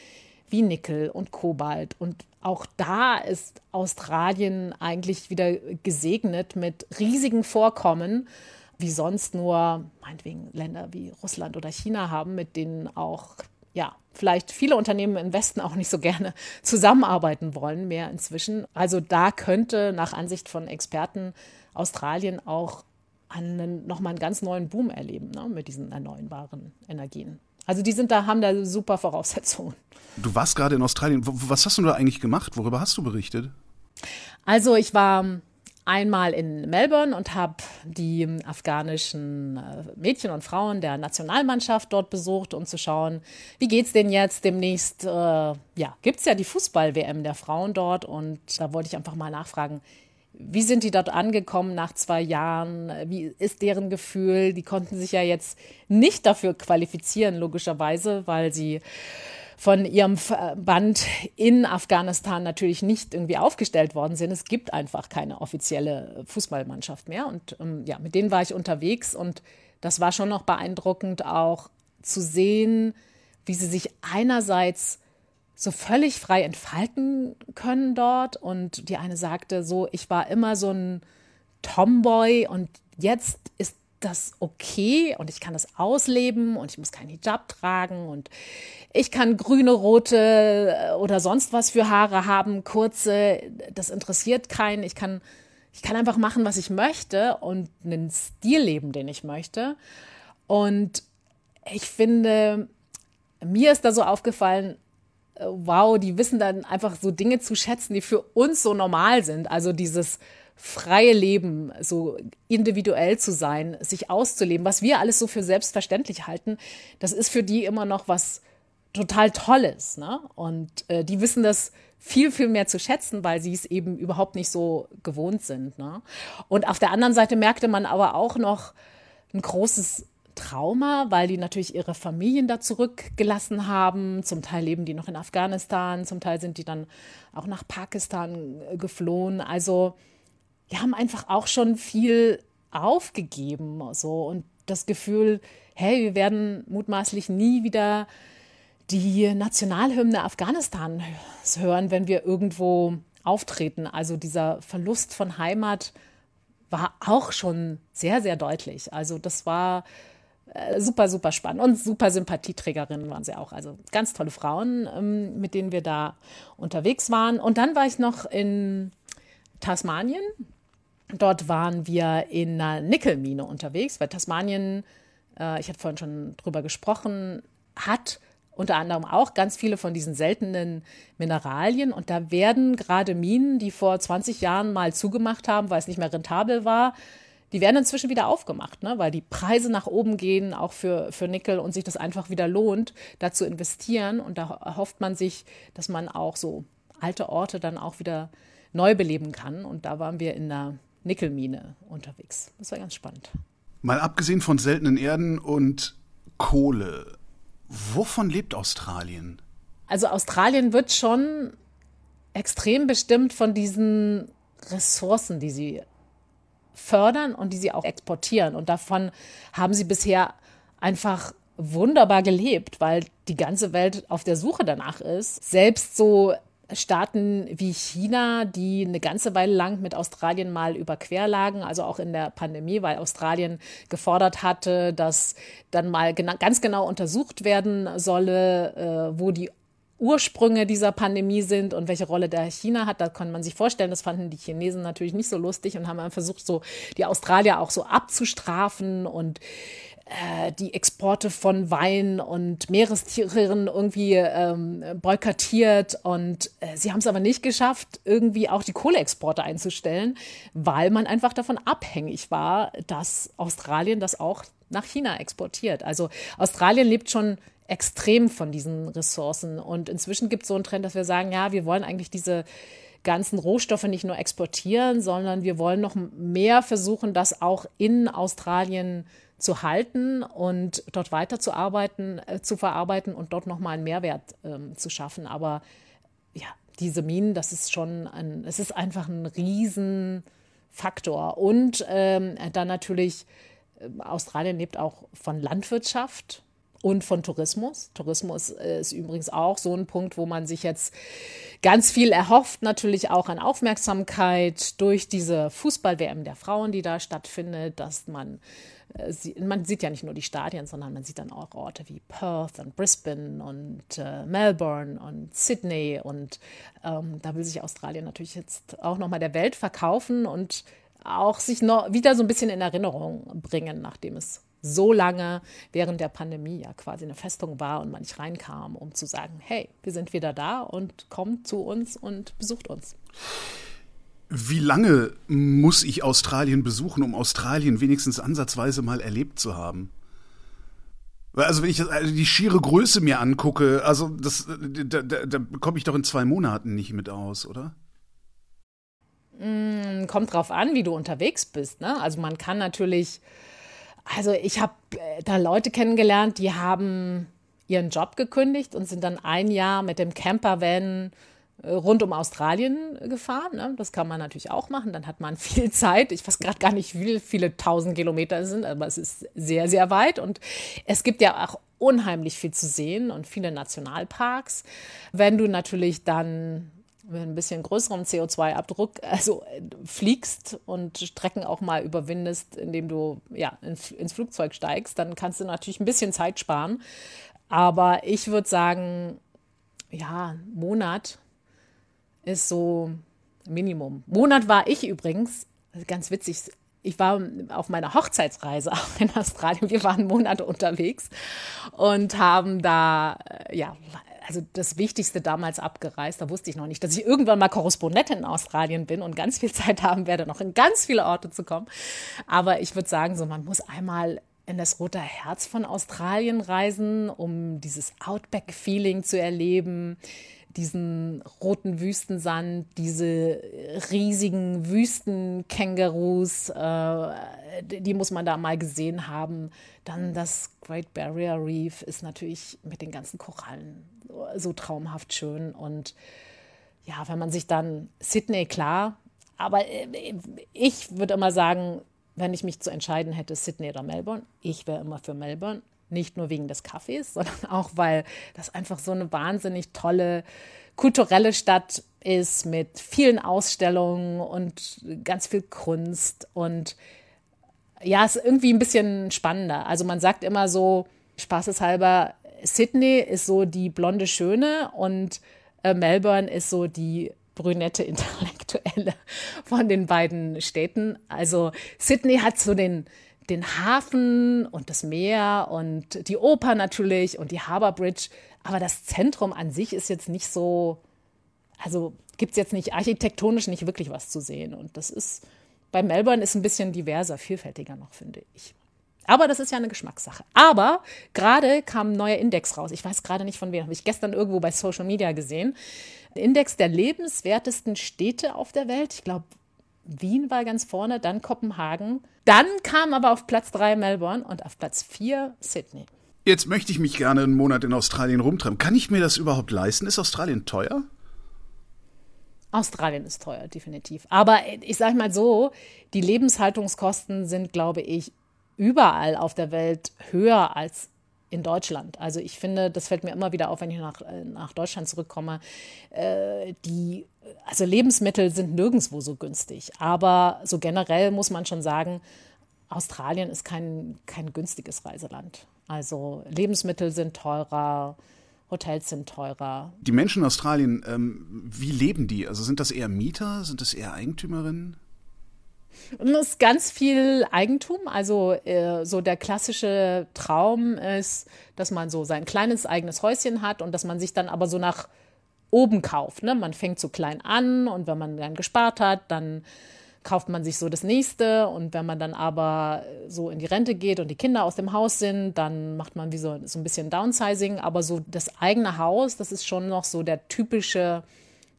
wie Nickel und Kobalt. Und auch da ist Australien eigentlich wieder gesegnet mit riesigen Vorkommen, wie sonst nur meinetwegen Länder wie Russland oder China haben, mit denen auch ja, vielleicht viele Unternehmen im Westen auch nicht so gerne *laughs* zusammenarbeiten wollen mehr inzwischen. Also da könnte nach Ansicht von Experten Australien auch einen, nochmal einen ganz neuen Boom erleben ne, mit diesen erneuerbaren Energien. Also die sind da, haben da super Voraussetzungen. Du warst gerade in Australien. Was hast du da eigentlich gemacht? Worüber hast du berichtet? Also ich war einmal in Melbourne und habe die afghanischen äh, Mädchen und Frauen der Nationalmannschaft dort besucht, um zu schauen, wie geht's denn jetzt demnächst? Äh, ja, gibt's ja die Fußball-WM der Frauen dort und da wollte ich einfach mal nachfragen, wie sind die dort angekommen nach zwei Jahren? Wie ist deren Gefühl? Die konnten sich ja jetzt nicht dafür qualifizieren, logischerweise, weil sie von ihrem Verband in Afghanistan natürlich nicht irgendwie aufgestellt worden sind. Es gibt einfach keine offizielle Fußballmannschaft mehr. Und ähm, ja, mit denen war ich unterwegs und das war schon noch beeindruckend, auch zu sehen, wie sie sich einerseits so völlig frei entfalten können dort. Und die eine sagte so, ich war immer so ein Tomboy und jetzt ist das okay und ich kann das ausleben und ich muss keinen Hijab tragen und ich kann grüne, rote äh, oder sonst was für Haare haben, kurze, das interessiert keinen. Ich kann, ich kann einfach machen, was ich möchte und einen Stil leben, den ich möchte. Und ich finde, mir ist da so aufgefallen, äh, wow, die wissen dann einfach so Dinge zu schätzen, die für uns so normal sind. Also dieses, freie Leben, so individuell zu sein, sich auszuleben, was wir alles so für selbstverständlich halten, das ist für die immer noch was total Tolles. Ne? Und äh, die wissen das viel, viel mehr zu schätzen, weil sie es eben überhaupt nicht so gewohnt sind. Ne? Und auf der anderen Seite merkte man aber auch noch ein großes Trauma, weil die natürlich ihre Familien da zurückgelassen haben. Zum Teil leben die noch in Afghanistan, zum Teil sind die dann auch nach Pakistan geflohen. Also die haben einfach auch schon viel aufgegeben so und das Gefühl, hey, wir werden mutmaßlich nie wieder die Nationalhymne Afghanistans hören, wenn wir irgendwo auftreten. Also dieser Verlust von Heimat war auch schon sehr, sehr deutlich. Also das war äh, super, super spannend und super Sympathieträgerinnen waren sie auch. Also ganz tolle Frauen, ähm, mit denen wir da unterwegs waren. Und dann war ich noch in Tasmanien Dort waren wir in einer Nickelmine unterwegs, weil Tasmanien, äh, ich hatte vorhin schon drüber gesprochen, hat unter anderem auch ganz viele von diesen seltenen Mineralien. Und da werden gerade Minen, die vor 20 Jahren mal zugemacht haben, weil es nicht mehr rentabel war, die werden inzwischen wieder aufgemacht, ne? weil die Preise nach oben gehen, auch für, für Nickel und sich das einfach wieder lohnt, da zu investieren. Und da erhofft man sich, dass man auch so alte Orte dann auch wieder neu beleben kann. Und da waren wir in einer Nickelmine unterwegs. Das war ganz spannend. Mal abgesehen von seltenen Erden und Kohle, wovon lebt Australien? Also Australien wird schon extrem bestimmt von diesen Ressourcen, die sie fördern und die sie auch exportieren. Und davon haben sie bisher einfach wunderbar gelebt, weil die ganze Welt auf der Suche danach ist. Selbst so Staaten wie China, die eine ganze Weile lang mit Australien mal überquer lagen, also auch in der Pandemie, weil Australien gefordert hatte, dass dann mal gena ganz genau untersucht werden solle, äh, wo die Ursprünge dieser Pandemie sind und welche Rolle da China hat. Da kann man sich vorstellen, das fanden die Chinesen natürlich nicht so lustig und haben versucht, so die Australier auch so abzustrafen und die Exporte von Wein und Meerestieren irgendwie ähm, boykottiert. Und äh, sie haben es aber nicht geschafft, irgendwie auch die Kohleexporte einzustellen, weil man einfach davon abhängig war, dass Australien das auch nach China exportiert. Also Australien lebt schon extrem von diesen Ressourcen. Und inzwischen gibt es so einen Trend, dass wir sagen, ja, wir wollen eigentlich diese ganzen Rohstoffe nicht nur exportieren, sondern wir wollen noch mehr versuchen, das auch in Australien zu halten und dort weiterzuarbeiten, äh, zu verarbeiten und dort nochmal einen Mehrwert ähm, zu schaffen. Aber ja, diese Minen, das ist schon ein, es ist einfach ein Riesenfaktor. Und ähm, dann natürlich, äh, Australien lebt auch von Landwirtschaft und von Tourismus. Tourismus äh, ist übrigens auch so ein Punkt, wo man sich jetzt ganz viel erhofft, natürlich auch an Aufmerksamkeit durch diese Fußball-WM der Frauen, die da stattfindet, dass man man sieht ja nicht nur die Stadien, sondern man sieht dann auch Orte wie Perth und Brisbane und äh, Melbourne und Sydney und ähm, da will sich Australien natürlich jetzt auch nochmal der Welt verkaufen und auch sich noch wieder so ein bisschen in Erinnerung bringen, nachdem es so lange während der Pandemie ja quasi eine Festung war und man nicht reinkam, um zu sagen, hey, wir sind wieder da und kommt zu uns und besucht uns. Wie lange muss ich Australien besuchen, um Australien wenigstens ansatzweise mal erlebt zu haben? Also wenn ich also die schiere Größe mir angucke, also das, da, da, da komme ich doch in zwei Monaten nicht mit aus, oder? Mm, kommt drauf an, wie du unterwegs bist. Ne? Also man kann natürlich also ich habe äh, da Leute kennengelernt, die haben ihren Job gekündigt und sind dann ein Jahr mit dem Campervan rund um Australien gefahren. Ne? Das kann man natürlich auch machen. Dann hat man *laughs* viel Zeit. Ich weiß gerade gar nicht, wie viele tausend Kilometer es sind, aber es ist sehr, sehr weit. Und es gibt ja auch unheimlich viel zu sehen und viele Nationalparks. Wenn du natürlich dann mit ein bisschen größerem CO2-Abdruck, also äh, fliegst und Strecken auch mal überwindest, indem du ja, ins Flugzeug steigst, dann kannst du natürlich ein bisschen Zeit sparen. Aber ich würde sagen, ja, Monat ist so Minimum. Monat war ich übrigens, ganz witzig, ich war auf meiner Hochzeitsreise *laughs* auch in Australien. Wir waren Monate unterwegs und haben da, äh, ja, also das Wichtigste damals abgereist. Da wusste ich noch nicht, dass ich irgendwann mal Korrespondentin in Australien bin und ganz viel Zeit haben werde, noch in ganz viele Orte zu kommen. Aber ich würde sagen, so man muss einmal in das rote Herz von Australien reisen, um dieses Outback-Feeling zu erleben, diesen roten Wüstensand, diese riesigen Wüstenkängurus, äh, die muss man da mal gesehen haben. Dann das Great Barrier Reef ist natürlich mit den ganzen Korallen so traumhaft schön. Und ja, wenn man sich dann Sydney, klar, aber äh, ich würde immer sagen, wenn ich mich zu entscheiden hätte, Sydney oder Melbourne, ich wäre immer für Melbourne. Nicht nur wegen des Kaffees, *laughs* sondern auch, weil das einfach so eine wahnsinnig tolle kulturelle Stadt ist mit vielen Ausstellungen und ganz viel Kunst und ja, ist irgendwie ein bisschen spannender. Also man sagt immer so, spaßeshalber, Sydney ist so die blonde Schöne und äh, Melbourne ist so die brünette Intellektuelle *laughs* von den beiden Städten. Also Sydney hat so den, den Hafen und das Meer und die Oper natürlich und die Harbour Bridge. Aber das Zentrum an sich ist jetzt nicht so, also gibt es jetzt nicht architektonisch nicht wirklich was zu sehen. Und das ist, bei Melbourne ist ein bisschen diverser, vielfältiger noch, finde ich. Aber das ist ja eine Geschmackssache. Aber gerade kam ein neuer Index raus. Ich weiß gerade nicht von wem, habe ich gestern irgendwo bei Social Media gesehen. Index der lebenswertesten Städte auf der Welt. Ich glaube, Wien war ganz vorne, dann Kopenhagen. Dann kam aber auf Platz 3 Melbourne und auf Platz 4 Sydney. Jetzt möchte ich mich gerne einen Monat in Australien rumtreiben. Kann ich mir das überhaupt leisten? Ist Australien teuer? Australien ist teuer, definitiv. Aber ich sage mal so, die Lebenshaltungskosten sind, glaube ich, überall auf der Welt höher als in Deutschland. Also ich finde, das fällt mir immer wieder auf, wenn ich nach, äh, nach Deutschland zurückkomme. Äh, die, also Lebensmittel sind nirgendwo so günstig. Aber so generell muss man schon sagen, Australien ist kein, kein günstiges Reiseland. Also Lebensmittel sind teurer, Hotels sind teurer. Die Menschen in Australien, ähm, wie leben die? Also sind das eher Mieter? Sind das eher Eigentümerinnen? Es ist ganz viel Eigentum. Also äh, so der klassische Traum ist, dass man so sein kleines eigenes Häuschen hat und dass man sich dann aber so nach oben kauft. Ne? Man fängt so klein an und wenn man dann gespart hat, dann kauft man sich so das nächste und wenn man dann aber so in die Rente geht und die Kinder aus dem Haus sind, dann macht man wie so, so ein bisschen Downsizing, aber so das eigene Haus, das ist schon noch so der typische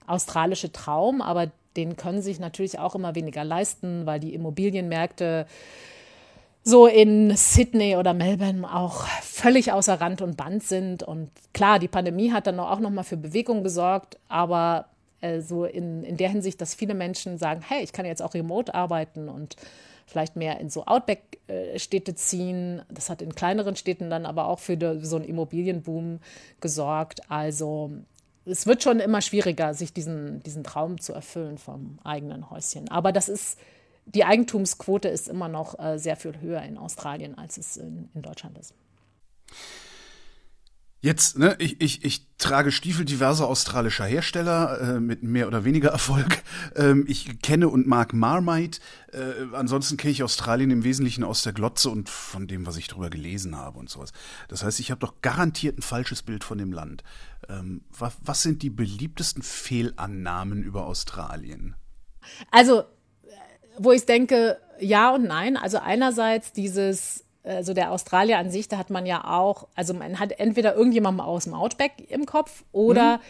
australische Traum, aber den können sich natürlich auch immer weniger leisten, weil die Immobilienmärkte so in Sydney oder Melbourne auch völlig außer Rand und Band sind. Und klar, die Pandemie hat dann auch noch mal für Bewegung gesorgt, aber äh, so in, in der Hinsicht, dass viele Menschen sagen, hey, ich kann jetzt auch remote arbeiten und vielleicht mehr in so Outback-Städte ziehen. Das hat in kleineren Städten dann aber auch für so einen Immobilienboom gesorgt. Also es wird schon immer schwieriger, sich diesen, diesen Traum zu erfüllen vom eigenen Häuschen. Aber das ist, die Eigentumsquote ist immer noch äh, sehr viel höher in Australien, als es in, in Deutschland ist. Jetzt, ne, ich, ich, ich trage Stiefel diverser australischer Hersteller äh, mit mehr oder weniger Erfolg. Ähm, ich kenne und mag Marmite. Äh, ansonsten kenne ich Australien im Wesentlichen aus der Glotze und von dem, was ich drüber gelesen habe und sowas. Das heißt, ich habe doch garantiert ein falsches Bild von dem Land. Ähm, was, was sind die beliebtesten Fehlannahmen über Australien? Also, wo ich denke, ja und nein. Also einerseits dieses also der Australier an sich, da hat man ja auch, also man hat entweder irgendjemanden aus dem Outback im Kopf oder mhm.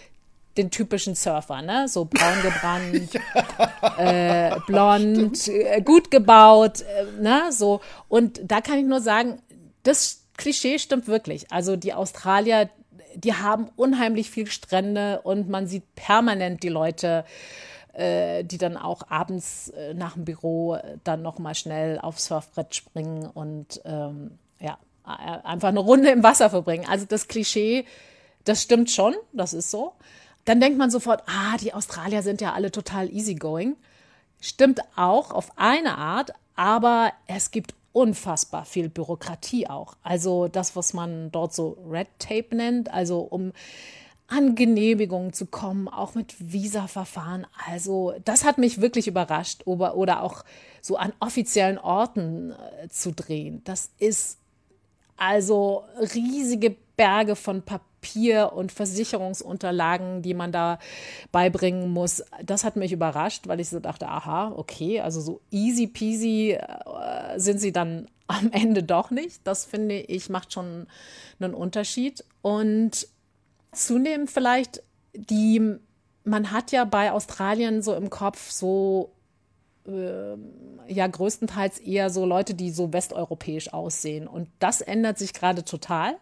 den typischen Surfer, ne? So braun gebrannt, *laughs* ja, äh, blond. Äh, gut gebaut, äh, ne? So. Und da kann ich nur sagen, das Klischee stimmt wirklich. Also die Australier, die haben unheimlich viel Strände und man sieht permanent die Leute äh, die dann auch abends äh, nach dem Büro äh, dann nochmal schnell aufs Surfbrett springen und ähm, ja, einfach eine Runde im Wasser verbringen. Also das Klischee, das stimmt schon, das ist so. Dann denkt man sofort, ah, die Australier sind ja alle total easygoing. Stimmt auch auf eine Art, aber es gibt unfassbar viel Bürokratie auch. Also das, was man dort so Red Tape nennt, also um an Genehmigungen zu kommen, auch mit Visa-Verfahren. Also das hat mich wirklich überrascht oder, oder auch so an offiziellen Orten äh, zu drehen. Das ist also riesige Berge von Papier und Versicherungsunterlagen, die man da beibringen muss. Das hat mich überrascht, weil ich so dachte, aha, okay, also so easy peasy äh, sind sie dann am Ende doch nicht. Das finde ich macht schon einen Unterschied. Und zunehmend vielleicht die, man hat ja bei Australien so im Kopf so äh, ja größtenteils eher so Leute, die so westeuropäisch aussehen. Und das ändert sich gerade total,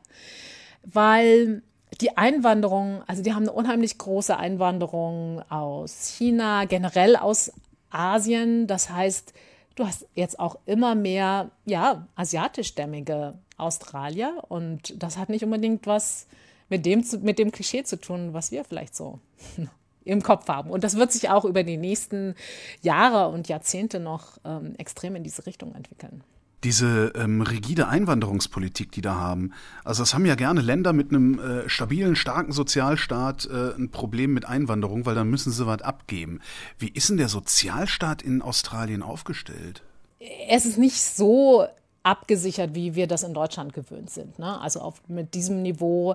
weil die Einwanderung, also die haben eine unheimlich große Einwanderung aus China, generell aus Asien. Das heißt, du hast jetzt auch immer mehr, ja, asiatischstämmige Australier und das hat nicht unbedingt was mit dem, mit dem Klischee zu tun, was wir vielleicht so *laughs* im Kopf haben. Und das wird sich auch über die nächsten Jahre und Jahrzehnte noch ähm, extrem in diese Richtung entwickeln. Diese ähm, rigide Einwanderungspolitik, die da haben, also das haben ja gerne Länder mit einem äh, stabilen, starken Sozialstaat äh, ein Problem mit Einwanderung, weil dann müssen sie was abgeben. Wie ist denn der Sozialstaat in Australien aufgestellt? Es ist nicht so abgesichert, wie wir das in Deutschland gewöhnt sind. Ne? Also auf, mit diesem Niveau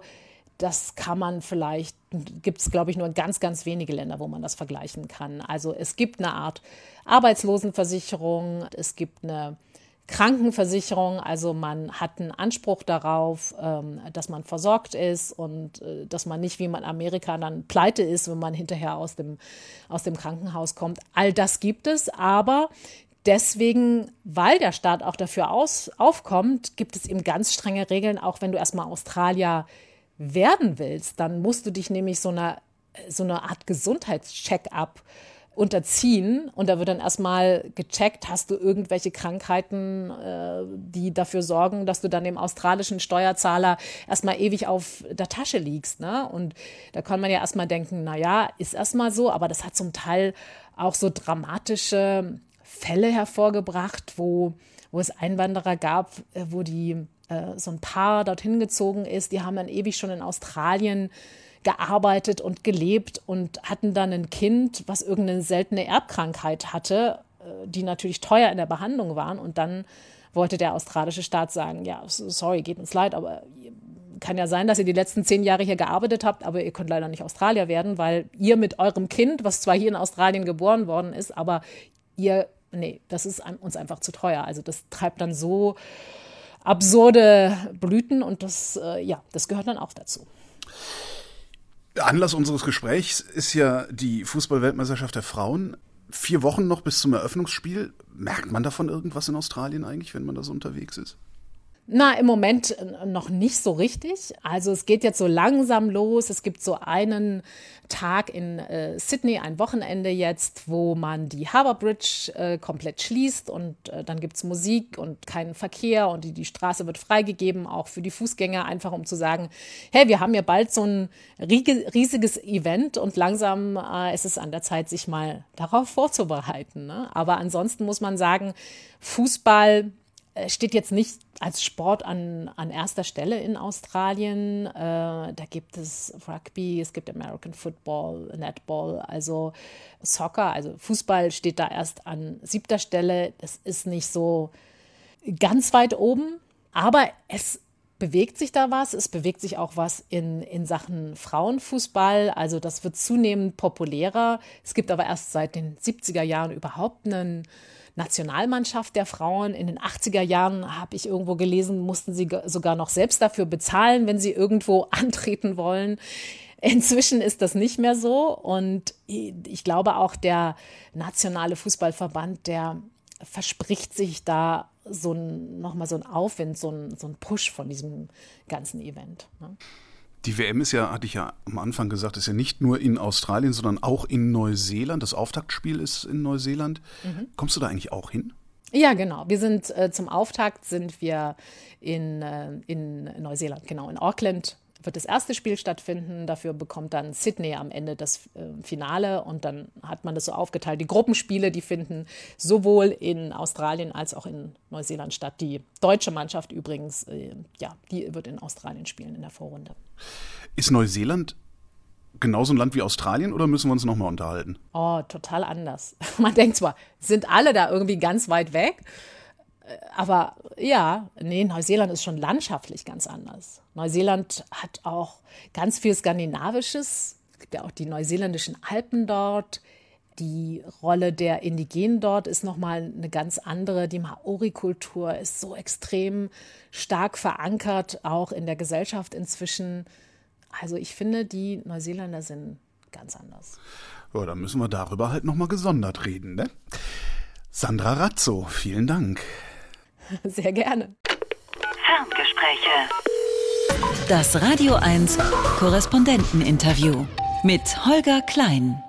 das kann man vielleicht, gibt es, glaube ich, nur ganz, ganz wenige Länder, wo man das vergleichen kann. Also es gibt eine Art Arbeitslosenversicherung, es gibt eine Krankenversicherung, also man hat einen Anspruch darauf, ähm, dass man versorgt ist und äh, dass man nicht wie man Amerika dann pleite ist, wenn man hinterher aus dem, aus dem Krankenhaus kommt. All das gibt es, aber deswegen, weil der Staat auch dafür aus, aufkommt, gibt es eben ganz strenge Regeln, auch wenn du erstmal Australier werden willst, dann musst du dich nämlich so einer so eine Art Gesundheitscheck-up unterziehen und da wird dann erstmal gecheckt, hast du irgendwelche Krankheiten, äh, die dafür sorgen, dass du dann dem australischen Steuerzahler erstmal ewig auf der Tasche liegst. Ne? Und da kann man ja erstmal denken, na ja, ist erstmal so, aber das hat zum Teil auch so dramatische Fälle hervorgebracht, wo, wo es Einwanderer gab, äh, wo die äh, so ein Paar dorthin gezogen ist, die haben dann ewig schon in Australien gearbeitet und gelebt und hatten dann ein Kind, was irgendeine seltene Erbkrankheit hatte, äh, die natürlich teuer in der Behandlung waren. Und dann wollte der australische Staat sagen, ja, sorry, geht uns leid, aber kann ja sein, dass ihr die letzten zehn Jahre hier gearbeitet habt, aber ihr könnt leider nicht Australier werden, weil ihr mit eurem Kind, was zwar hier in Australien geboren worden ist, aber ihr, nee, das ist uns einfach zu teuer. Also das treibt dann so absurde Blüten und das, äh, ja, das gehört dann auch dazu. Anlass unseres Gesprächs ist ja die Fußballweltmeisterschaft der Frauen. Vier Wochen noch bis zum Eröffnungsspiel. Merkt man davon irgendwas in Australien eigentlich, wenn man da so unterwegs ist? Na, im Moment äh, noch nicht so richtig. Also es geht jetzt so langsam los. Es gibt so einen Tag in äh, Sydney, ein Wochenende jetzt, wo man die Harbour Bridge äh, komplett schließt und äh, dann gibt's Musik und keinen Verkehr und die, die Straße wird freigegeben, auch für die Fußgänger, einfach um zu sagen, hey, wir haben ja bald so ein riesiges Event und langsam äh, ist es an der Zeit, sich mal darauf vorzubereiten. Ne? Aber ansonsten muss man sagen, Fußball steht jetzt nicht als Sport an, an erster Stelle in Australien. Äh, da gibt es Rugby, es gibt American Football, Netball, also Soccer, also Fußball steht da erst an siebter Stelle. Das ist nicht so ganz weit oben, aber es bewegt sich da was. Es bewegt sich auch was in, in Sachen Frauenfußball. Also das wird zunehmend populärer. Es gibt aber erst seit den 70er Jahren überhaupt einen Nationalmannschaft der Frauen. In den 80er Jahren habe ich irgendwo gelesen, mussten sie sogar noch selbst dafür bezahlen, wenn sie irgendwo *laughs* antreten wollen. Inzwischen ist das nicht mehr so. Und ich glaube auch der nationale Fußballverband, der verspricht sich da so ein, nochmal so ein Aufwind, so ein, so ein Push von diesem ganzen Event. Ne? Die WM ist ja, hatte ich ja am Anfang gesagt, ist ja nicht nur in Australien, sondern auch in Neuseeland. Das Auftaktspiel ist in Neuseeland. Mhm. Kommst du da eigentlich auch hin? Ja, genau. Wir sind äh, zum Auftakt sind wir in, äh, in Neuseeland, genau, in Auckland wird das erste Spiel stattfinden. Dafür bekommt dann Sydney am Ende das äh, Finale und dann hat man das so aufgeteilt. Die Gruppenspiele, die finden sowohl in Australien als auch in Neuseeland statt. Die deutsche Mannschaft übrigens, äh, ja, die wird in Australien spielen in der Vorrunde. Ist Neuseeland genauso ein Land wie Australien oder müssen wir uns nochmal unterhalten? Oh, total anders. *laughs* Man denkt zwar, sind alle da irgendwie ganz weit weg, aber ja, nee, Neuseeland ist schon landschaftlich ganz anders. Neuseeland hat auch ganz viel Skandinavisches. Es gibt ja auch die neuseeländischen Alpen dort. Die Rolle der Indigenen dort ist nochmal eine ganz andere. Die Maori-Kultur ist so extrem stark verankert, auch in der Gesellschaft inzwischen. Also ich finde, die Neuseeländer sind ganz anders. Ja, dann müssen wir darüber halt nochmal gesondert reden, ne? Sandra Razzo, vielen Dank. *laughs* Sehr gerne. Ferngespräche. Das Radio 1 Korrespondenteninterview mit Holger Klein.